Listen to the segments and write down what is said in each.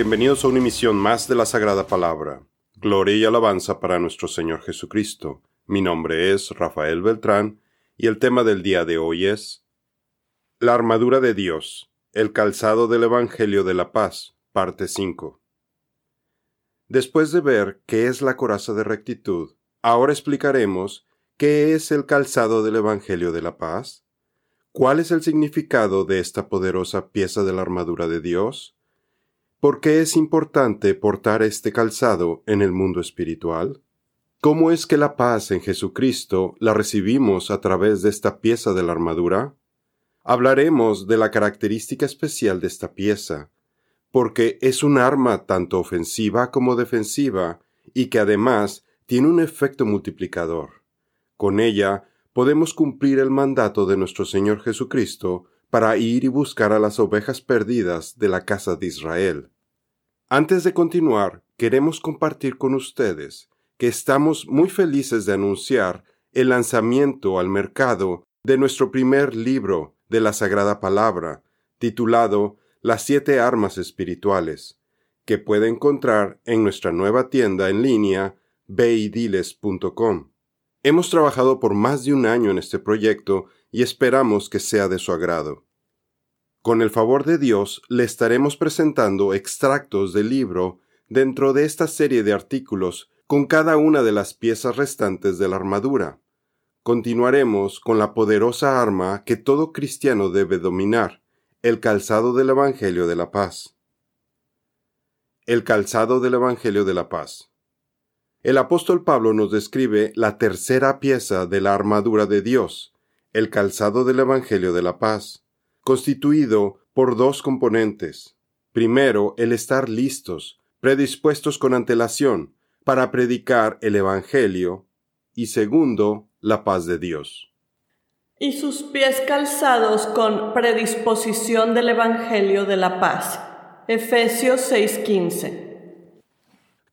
Bienvenidos a una emisión más de la Sagrada Palabra. Gloria y alabanza para nuestro Señor Jesucristo. Mi nombre es Rafael Beltrán y el tema del día de hoy es La armadura de Dios, el calzado del Evangelio de la Paz, parte 5. Después de ver qué es la coraza de rectitud, ahora explicaremos qué es el calzado del Evangelio de la Paz, cuál es el significado de esta poderosa pieza de la armadura de Dios, ¿Por qué es importante portar este calzado en el mundo espiritual? ¿Cómo es que la paz en Jesucristo la recibimos a través de esta pieza de la armadura? Hablaremos de la característica especial de esta pieza, porque es un arma tanto ofensiva como defensiva y que además tiene un efecto multiplicador. Con ella podemos cumplir el mandato de nuestro Señor Jesucristo para ir y buscar a las ovejas perdidas de la casa de Israel. Antes de continuar, queremos compartir con ustedes que estamos muy felices de anunciar el lanzamiento al mercado de nuestro primer libro de la Sagrada Palabra, titulado Las siete armas espirituales, que puede encontrar en nuestra nueva tienda en línea beidiles.com. Hemos trabajado por más de un año en este proyecto y esperamos que sea de su agrado. Con el favor de Dios le estaremos presentando extractos del libro dentro de esta serie de artículos con cada una de las piezas restantes de la armadura. Continuaremos con la poderosa arma que todo cristiano debe dominar, el calzado del Evangelio de la Paz. El calzado del Evangelio de la Paz. El apóstol Pablo nos describe la tercera pieza de la armadura de Dios, el calzado del Evangelio de la paz, constituido por dos componentes. Primero, el estar listos, predispuestos con antelación, para predicar el Evangelio, y segundo, la paz de Dios. Y sus pies calzados con predisposición del Evangelio de la paz. Efesios 6:15.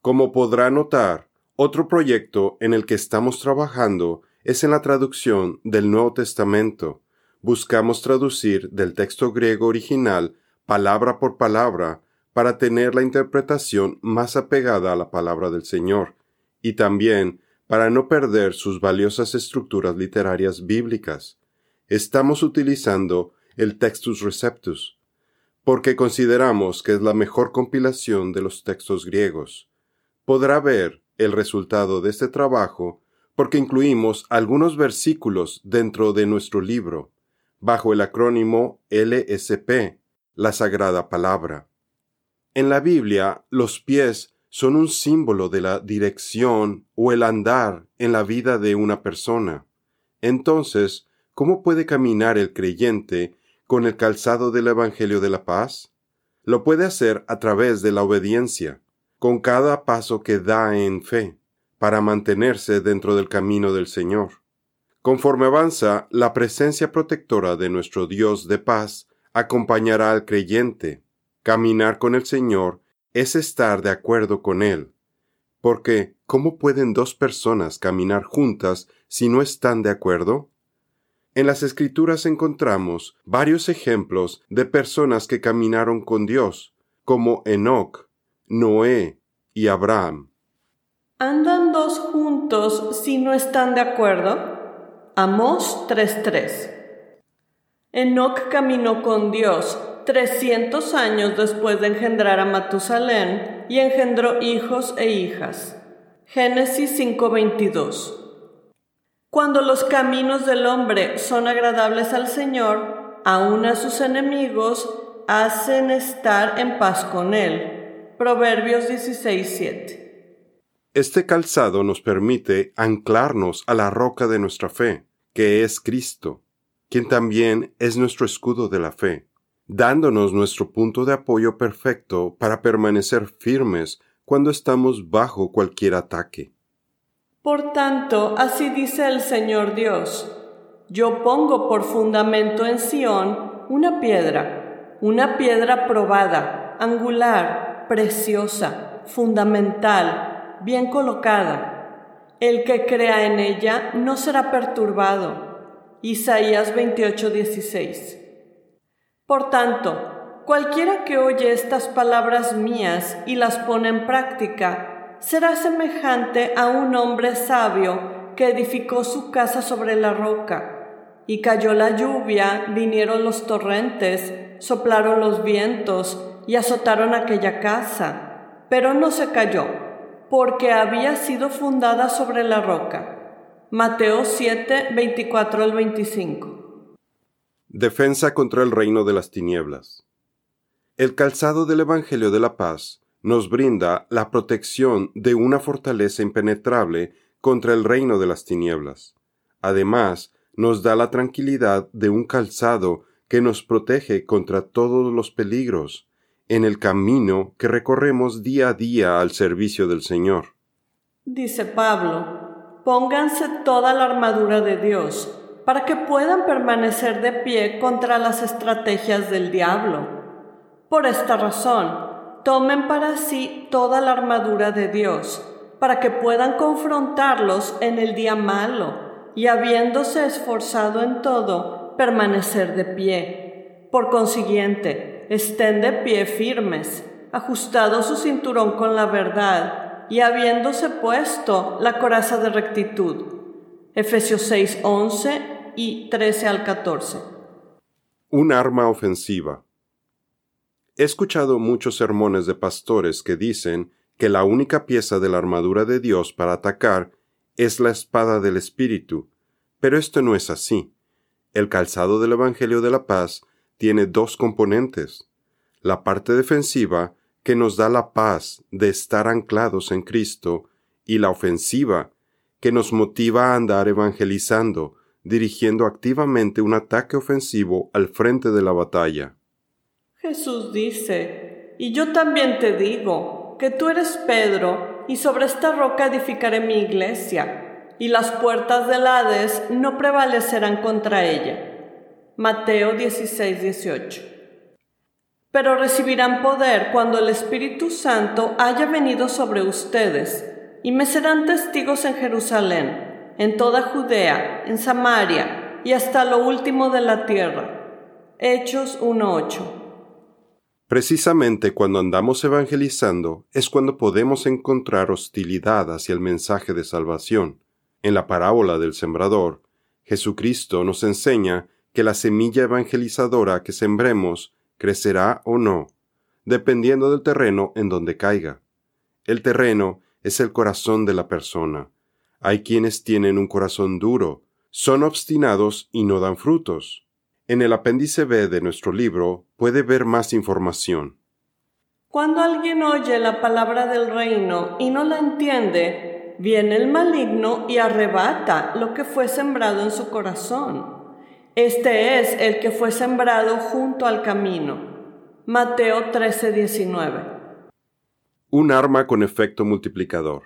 Como podrá notar, otro proyecto en el que estamos trabajando es en la traducción del Nuevo Testamento. Buscamos traducir del texto griego original palabra por palabra para tener la interpretación más apegada a la palabra del Señor, y también para no perder sus valiosas estructuras literarias bíblicas. Estamos utilizando el Textus Receptus, porque consideramos que es la mejor compilación de los textos griegos. Podrá ver el resultado de este trabajo porque incluimos algunos versículos dentro de nuestro libro, bajo el acrónimo LSP, la Sagrada Palabra. En la Biblia, los pies son un símbolo de la dirección o el andar en la vida de una persona. Entonces, ¿cómo puede caminar el creyente con el calzado del Evangelio de la paz? Lo puede hacer a través de la obediencia, con cada paso que da en fe para mantenerse dentro del camino del Señor. Conforme avanza, la presencia protectora de nuestro Dios de paz acompañará al creyente. Caminar con el Señor es estar de acuerdo con Él. Porque, ¿cómo pueden dos personas caminar juntas si no están de acuerdo? En las Escrituras encontramos varios ejemplos de personas que caminaron con Dios, como Enoch, Noé y Abraham. ¿Andan dos juntos si no están de acuerdo? Amós 3:3. Enoc caminó con Dios 300 años después de engendrar a Matusalén y engendró hijos e hijas. Génesis 5:22. Cuando los caminos del hombre son agradables al Señor, aun a sus enemigos hacen estar en paz con él. Proverbios 16:7. Este calzado nos permite anclarnos a la roca de nuestra fe, que es Cristo, quien también es nuestro escudo de la fe, dándonos nuestro punto de apoyo perfecto para permanecer firmes cuando estamos bajo cualquier ataque. Por tanto, así dice el Señor Dios, yo pongo por fundamento en Sión una piedra, una piedra probada, angular, preciosa, fundamental, bien colocada. El que crea en ella no será perturbado. Isaías 28:16. Por tanto, cualquiera que oye estas palabras mías y las pone en práctica, será semejante a un hombre sabio que edificó su casa sobre la roca. Y cayó la lluvia, vinieron los torrentes, soplaron los vientos y azotaron aquella casa, pero no se cayó, porque había sido fundada sobre la roca. Mateo 7, 24 al 25. Defensa contra el reino de las tinieblas. El calzado del Evangelio de la Paz nos brinda la protección de una fortaleza impenetrable contra el reino de las tinieblas. Además, nos da la tranquilidad de un calzado que nos protege contra todos los peligros en el camino que recorremos día a día al servicio del Señor. Dice Pablo, pónganse toda la armadura de Dios para que puedan permanecer de pie contra las estrategias del diablo por esta razón, tomen para sí toda la armadura de Dios, para que puedan confrontarlos en el día malo, y habiéndose esforzado en todo, permanecer de pie. Por consiguiente, estén de pie firmes, ajustado su cinturón con la verdad, y habiéndose puesto la coraza de rectitud. Efesios 6, 11 y 13 al 14. Un arma ofensiva. He escuchado muchos sermones de pastores que dicen que la única pieza de la armadura de Dios para atacar es la espada del Espíritu, pero esto no es así. El calzado del Evangelio de la Paz tiene dos componentes. La parte defensiva, que nos da la paz de estar anclados en Cristo, y la ofensiva, que nos motiva a andar evangelizando, dirigiendo activamente un ataque ofensivo al frente de la batalla. Jesús dice, y yo también te digo, que tú eres Pedro, y sobre esta roca edificaré mi iglesia, y las puertas del Hades no prevalecerán contra ella. Mateo 16, 18. Pero recibirán poder cuando el Espíritu Santo haya venido sobre ustedes, y me serán testigos en Jerusalén, en toda Judea, en Samaria, y hasta lo último de la tierra. Hechos 1.8 Precisamente cuando andamos evangelizando es cuando podemos encontrar hostilidad hacia el mensaje de salvación. En la parábola del sembrador, Jesucristo nos enseña que la semilla evangelizadora que sembremos crecerá o no, dependiendo del terreno en donde caiga. El terreno es el corazón de la persona. Hay quienes tienen un corazón duro, son obstinados y no dan frutos. En el apéndice B de nuestro libro puede ver más información. Cuando alguien oye la palabra del reino y no la entiende, viene el maligno y arrebata lo que fue sembrado en su corazón. Este es el que fue sembrado junto al camino. Mateo 13:19. Un arma con efecto multiplicador.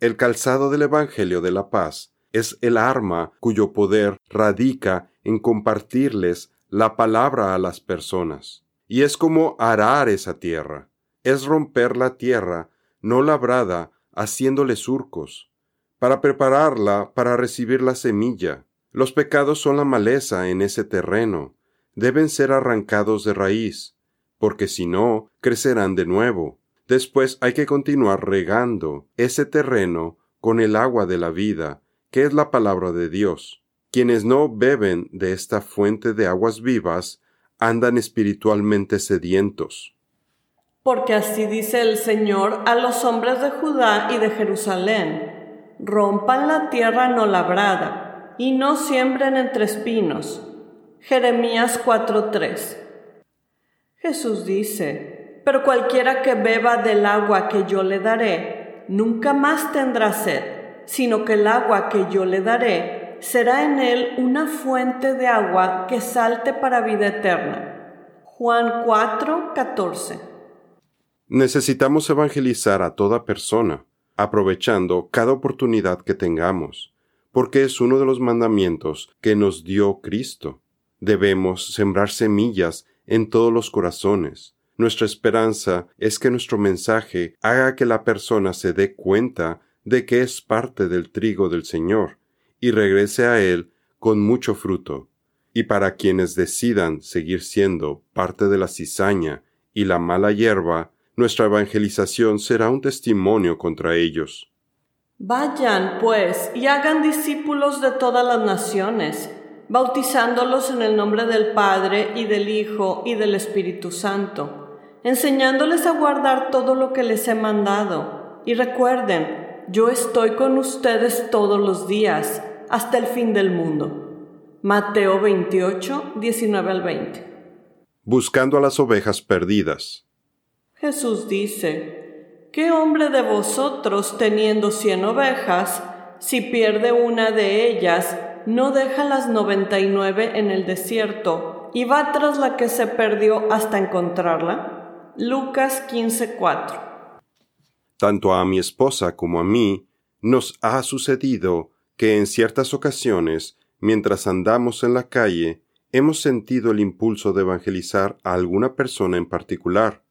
El calzado del Evangelio de la Paz es el arma cuyo poder radica en compartirles la palabra a las personas. Y es como arar esa tierra, es romper la tierra no labrada, haciéndole surcos, para prepararla para recibir la semilla. Los pecados son la maleza en ese terreno, deben ser arrancados de raíz, porque si no, crecerán de nuevo. Después hay que continuar regando ese terreno con el agua de la vida, que es la palabra de Dios. Quienes no beben de esta fuente de aguas vivas andan espiritualmente sedientos. Porque así dice el Señor a los hombres de Judá y de Jerusalén, rompan la tierra no labrada y no siembren entre espinos. Jeremías 4:3. Jesús dice, pero cualquiera que beba del agua que yo le daré, nunca más tendrá sed, sino que el agua que yo le daré será en él una fuente de agua que salte para vida eterna. Juan 4, 14. Necesitamos evangelizar a toda persona, aprovechando cada oportunidad que tengamos, porque es uno de los mandamientos que nos dio Cristo. Debemos sembrar semillas en todos los corazones. Nuestra esperanza es que nuestro mensaje haga que la persona se dé cuenta de que es parte del trigo del Señor y regrese a Él con mucho fruto. y para quienes decidan seguir siendo parte de la cizaña y la mala hierba, nuestra evangelización será un testimonio contra ellos. Vayan, pues, y hagan discípulos de todas las naciones, bautizándolos en el nombre del Padre y del Hijo y del Espíritu Santo, enseñándoles a guardar todo lo que les he mandado. Y recuerden, yo estoy con ustedes todos los días, hasta el fin del mundo. Mateo 28, 19 al 20. Buscando a las ovejas perdidas. Jesús dice, ¿Qué hombre de vosotros, teniendo cien ovejas, si pierde una de ellas, no deja las noventa y nueve en el desierto y va tras la que se perdió hasta encontrarla? Lucas 15:4 Tanto a mi esposa como a mí nos ha sucedido que en ciertas ocasiones, mientras andamos en la calle, hemos sentido el impulso de evangelizar a alguna persona en particular.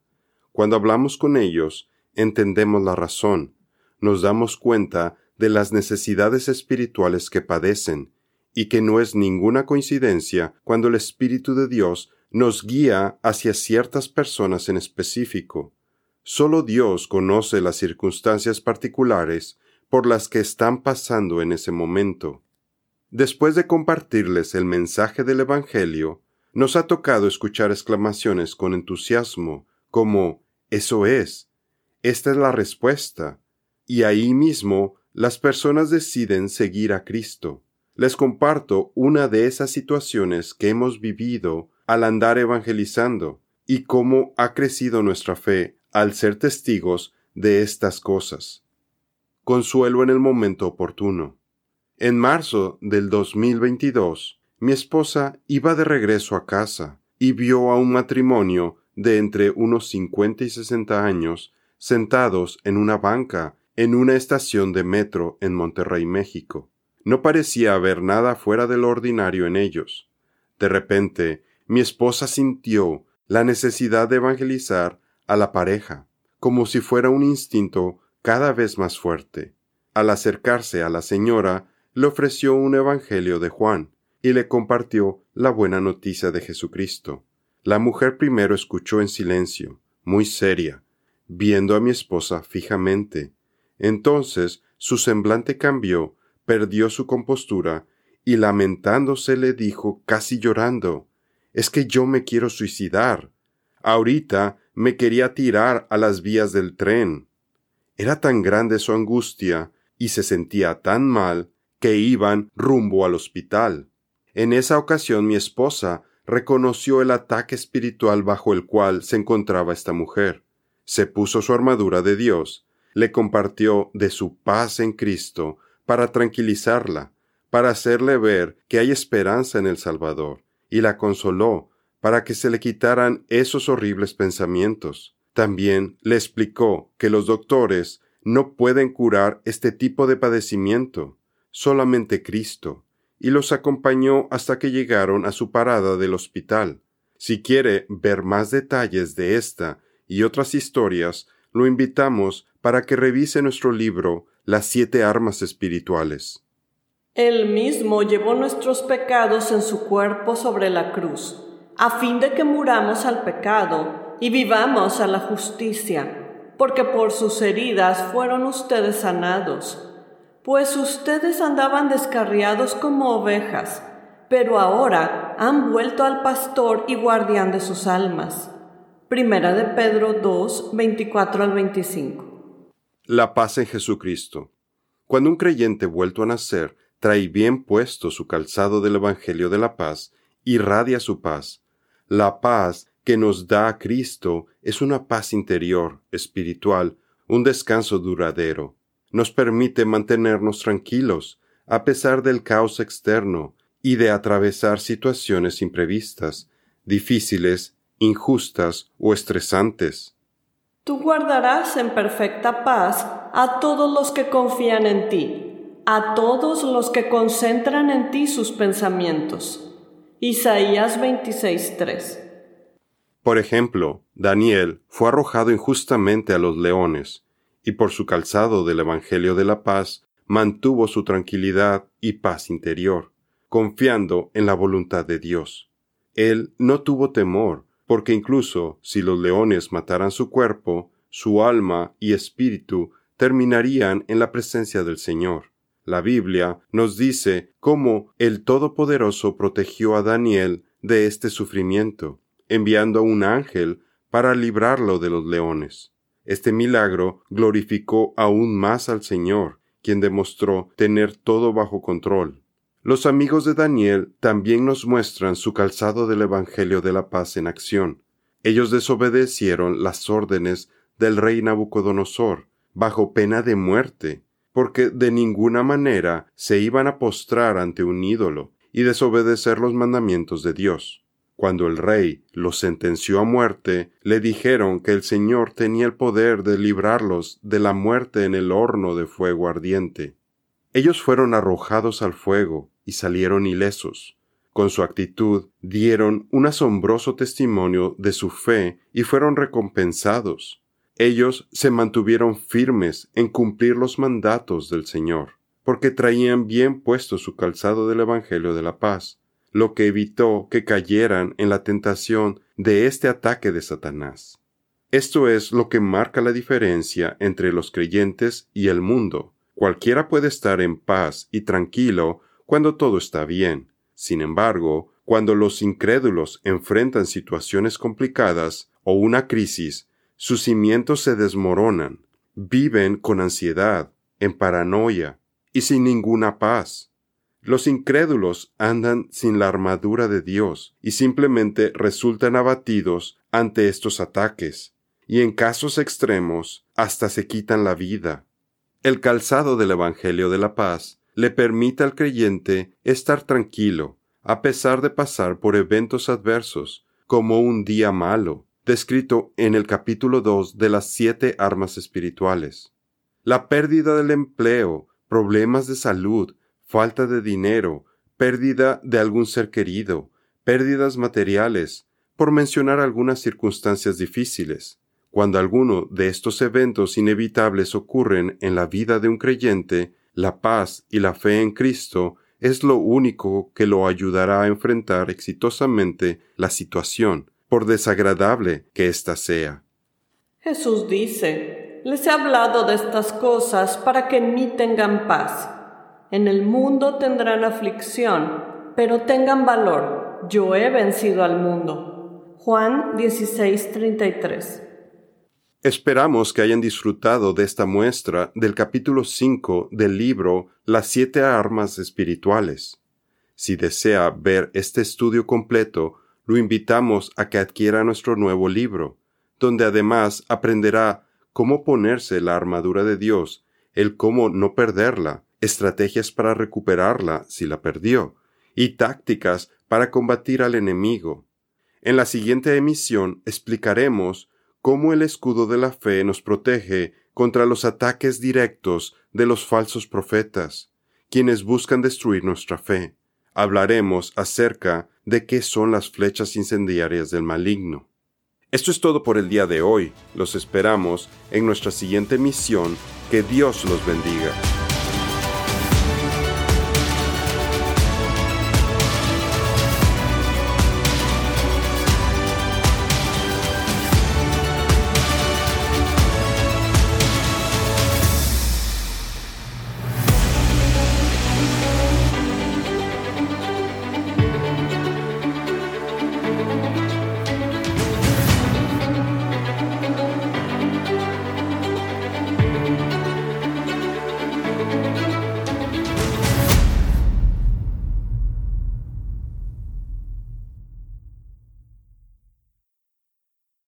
Cuando hablamos con ellos, entendemos la razón, nos damos cuenta de las necesidades espirituales que padecen, y que no es ninguna coincidencia cuando el Espíritu de Dios nos guía hacia ciertas personas en específico. Solo Dios conoce las circunstancias particulares por las que están pasando en ese momento. Después de compartirles el mensaje del Evangelio, nos ha tocado escuchar exclamaciones con entusiasmo, como Eso es, esta es la respuesta. Y ahí mismo las personas deciden seguir a Cristo. Les comparto una de esas situaciones que hemos vivido al andar evangelizando y cómo ha crecido nuestra fe al ser testigos de estas cosas. Consuelo en el momento oportuno. En marzo del 2022, mi esposa iba de regreso a casa y vio a un matrimonio de entre unos 50 y 60 años sentados en una banca en una estación de metro en Monterrey, México. No parecía haber nada fuera de lo ordinario en ellos. De repente, mi esposa sintió la necesidad de evangelizar a la pareja, como si fuera un instinto cada vez más fuerte. Al acercarse a la señora, le ofreció un evangelio de Juan y le compartió la buena noticia de Jesucristo. La mujer primero escuchó en silencio, muy seria, viendo a mi esposa fijamente. Entonces su semblante cambió, perdió su compostura, y lamentándose le dijo, casi llorando, es que yo me quiero suicidar. Ahorita me quería tirar a las vías del tren. Era tan grande su angustia y se sentía tan mal que iban rumbo al hospital. En esa ocasión mi esposa reconoció el ataque espiritual bajo el cual se encontraba esta mujer se puso su armadura de Dios, le compartió de su paz en Cristo para tranquilizarla, para hacerle ver que hay esperanza en el Salvador, y la consoló para que se le quitaran esos horribles pensamientos. También le explicó que los doctores no pueden curar este tipo de padecimiento, solamente Cristo, y los acompañó hasta que llegaron a su parada del hospital. Si quiere ver más detalles de esta y otras historias, lo invitamos para que revise nuestro libro Las siete armas espirituales. Él mismo llevó nuestros pecados en su cuerpo sobre la cruz, a fin de que muramos al pecado y vivamos a la justicia, porque por sus heridas fueron ustedes sanados. Pues ustedes andaban descarriados como ovejas, pero ahora han vuelto al pastor y guardián de sus almas. Primera de Pedro 2, 24 al 25. La paz en Jesucristo. Cuando un creyente vuelto a nacer trae bien puesto su calzado del Evangelio de la paz, irradia su paz. La paz que nos da Cristo es una paz interior, espiritual, un descanso duradero. Nos permite mantenernos tranquilos, a pesar del caos externo, y de atravesar situaciones imprevistas, difíciles injustas o estresantes. Tú guardarás en perfecta paz a todos los que confían en ti, a todos los que concentran en ti sus pensamientos. Isaías 26:3 Por ejemplo, Daniel fue arrojado injustamente a los leones, y por su calzado del Evangelio de la paz mantuvo su tranquilidad y paz interior. confiando en la voluntad de Dios. Él no tuvo temor, porque incluso si los leones mataran su cuerpo, su alma y espíritu terminarían en la presencia del Señor. La Biblia nos dice cómo el Todopoderoso protegió a Daniel de este sufrimiento, enviando un ángel para librarlo de los leones. Este milagro glorificó aún más al Señor, quien demostró tener todo bajo control. Los amigos de Daniel también nos muestran su calzado del Evangelio de la paz en acción. Ellos desobedecieron las órdenes del rey Nabucodonosor, bajo pena de muerte, porque de ninguna manera se iban a postrar ante un ídolo y desobedecer los mandamientos de Dios. Cuando el rey los sentenció a muerte, le dijeron que el Señor tenía el poder de librarlos de la muerte en el horno de fuego ardiente. Ellos fueron arrojados al fuego y salieron ilesos. Con su actitud dieron un asombroso testimonio de su fe y fueron recompensados. Ellos se mantuvieron firmes en cumplir los mandatos del Señor, porque traían bien puesto su calzado del Evangelio de la paz, lo que evitó que cayeran en la tentación de este ataque de Satanás. Esto es lo que marca la diferencia entre los creyentes y el mundo. Cualquiera puede estar en paz y tranquilo cuando todo está bien. Sin embargo, cuando los incrédulos enfrentan situaciones complicadas o una crisis, sus cimientos se desmoronan, viven con ansiedad, en paranoia y sin ninguna paz. Los incrédulos andan sin la armadura de Dios y simplemente resultan abatidos ante estos ataques, y en casos extremos hasta se quitan la vida. El calzado del Evangelio de la paz le permite al creyente estar tranquilo, a pesar de pasar por eventos adversos, como un día malo, descrito en el capítulo 2 de las siete armas espirituales. La pérdida del empleo, problemas de salud, falta de dinero, pérdida de algún ser querido, pérdidas materiales, por mencionar algunas circunstancias difíciles. Cuando alguno de estos eventos inevitables ocurren en la vida de un creyente, la paz y la fe en Cristo es lo único que lo ayudará a enfrentar exitosamente la situación, por desagradable que ésta sea. Jesús dice, les he hablado de estas cosas para que en mí tengan paz. En el mundo tendrán aflicción, pero tengan valor, yo he vencido al mundo. Juan 16:33 Esperamos que hayan disfrutado de esta muestra del capítulo 5 del libro Las siete armas espirituales. Si desea ver este estudio completo, lo invitamos a que adquiera nuestro nuevo libro, donde además aprenderá cómo ponerse la armadura de Dios, el cómo no perderla, estrategias para recuperarla si la perdió, y tácticas para combatir al enemigo. En la siguiente emisión explicaremos cómo el escudo de la fe nos protege contra los ataques directos de los falsos profetas, quienes buscan destruir nuestra fe. Hablaremos acerca de qué son las flechas incendiarias del maligno. Esto es todo por el día de hoy. Los esperamos en nuestra siguiente misión. Que Dios los bendiga.